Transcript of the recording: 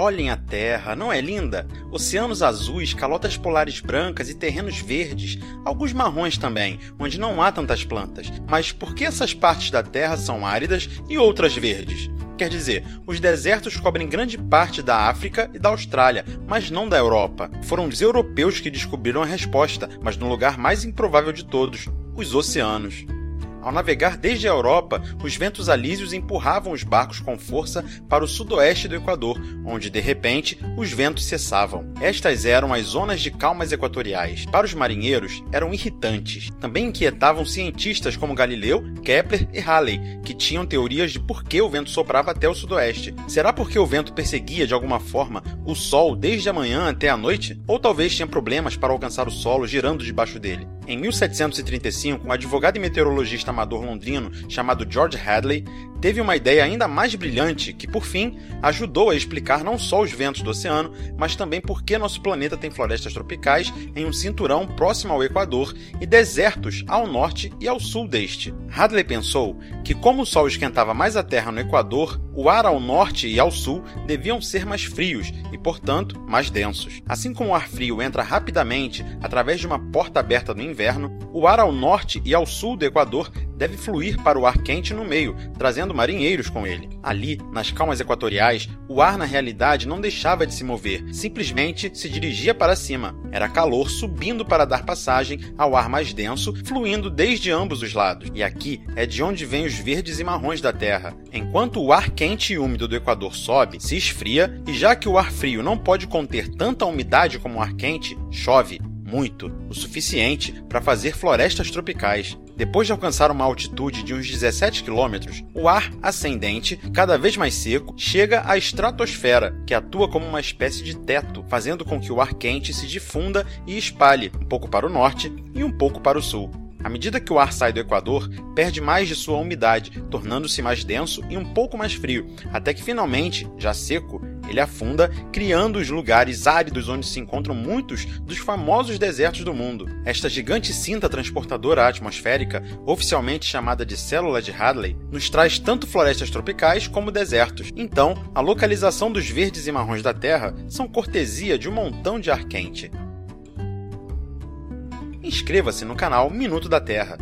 Olhem a Terra, não é linda? Oceanos azuis, calotas polares brancas e terrenos verdes, alguns marrons também, onde não há tantas plantas. Mas por que essas partes da Terra são áridas e outras verdes? Quer dizer, os desertos cobrem grande parte da África e da Austrália, mas não da Europa. Foram os europeus que descobriram a resposta, mas no lugar mais improvável de todos os oceanos. Ao navegar desde a Europa, os ventos alísios empurravam os barcos com força para o sudoeste do Equador, onde de repente os ventos cessavam. Estas eram as zonas de calmas equatoriais. Para os marinheiros, eram irritantes. Também inquietavam cientistas como Galileu, Kepler e Halley, que tinham teorias de por que o vento soprava até o sudoeste. Será porque o vento perseguia de alguma forma o Sol desde a manhã até a noite? Ou talvez tinha problemas para alcançar o solo girando debaixo dele? Em 1735, um advogado e meteorologista amador londrino chamado George Hadley teve uma ideia ainda mais brilhante que, por fim, ajudou a explicar não só os ventos do oceano, mas também por que nosso planeta tem florestas tropicais em um cinturão próximo ao Equador e desertos ao norte e ao sul deste. Hadley pensou que, como o Sol esquentava mais a Terra no Equador, o ar ao norte e ao sul deviam ser mais frios e, portanto, mais densos. Assim como o ar frio entra rapidamente através de uma porta aberta no inverno, o ar ao norte e ao sul do Equador deve fluir para o ar quente no meio, trazendo marinheiros com ele. Ali, nas calmas equatoriais, o ar na realidade não deixava de se mover, simplesmente se dirigia para cima. Era calor subindo para dar passagem ao ar mais denso, fluindo desde ambos os lados. E aqui é de onde vêm os verdes e marrons da Terra. Enquanto o ar quente e úmido do Equador sobe, se esfria, e já que o ar frio não pode conter tanta umidade como o ar quente, chove muito, o suficiente para fazer florestas tropicais. Depois de alcançar uma altitude de uns 17 km, o ar ascendente, cada vez mais seco, chega à estratosfera, que atua como uma espécie de teto, fazendo com que o ar quente se difunda e espalhe um pouco para o norte e um pouco para o sul. À medida que o ar sai do Equador, perde mais de sua umidade, tornando-se mais denso e um pouco mais frio, até que finalmente, já seco, ele afunda, criando os lugares áridos onde se encontram muitos dos famosos desertos do mundo. Esta gigante cinta transportadora atmosférica, oficialmente chamada de célula de Hadley, nos traz tanto florestas tropicais como desertos. Então, a localização dos verdes e marrons da Terra são cortesia de um montão de ar quente. Inscreva-se no canal Minuto da Terra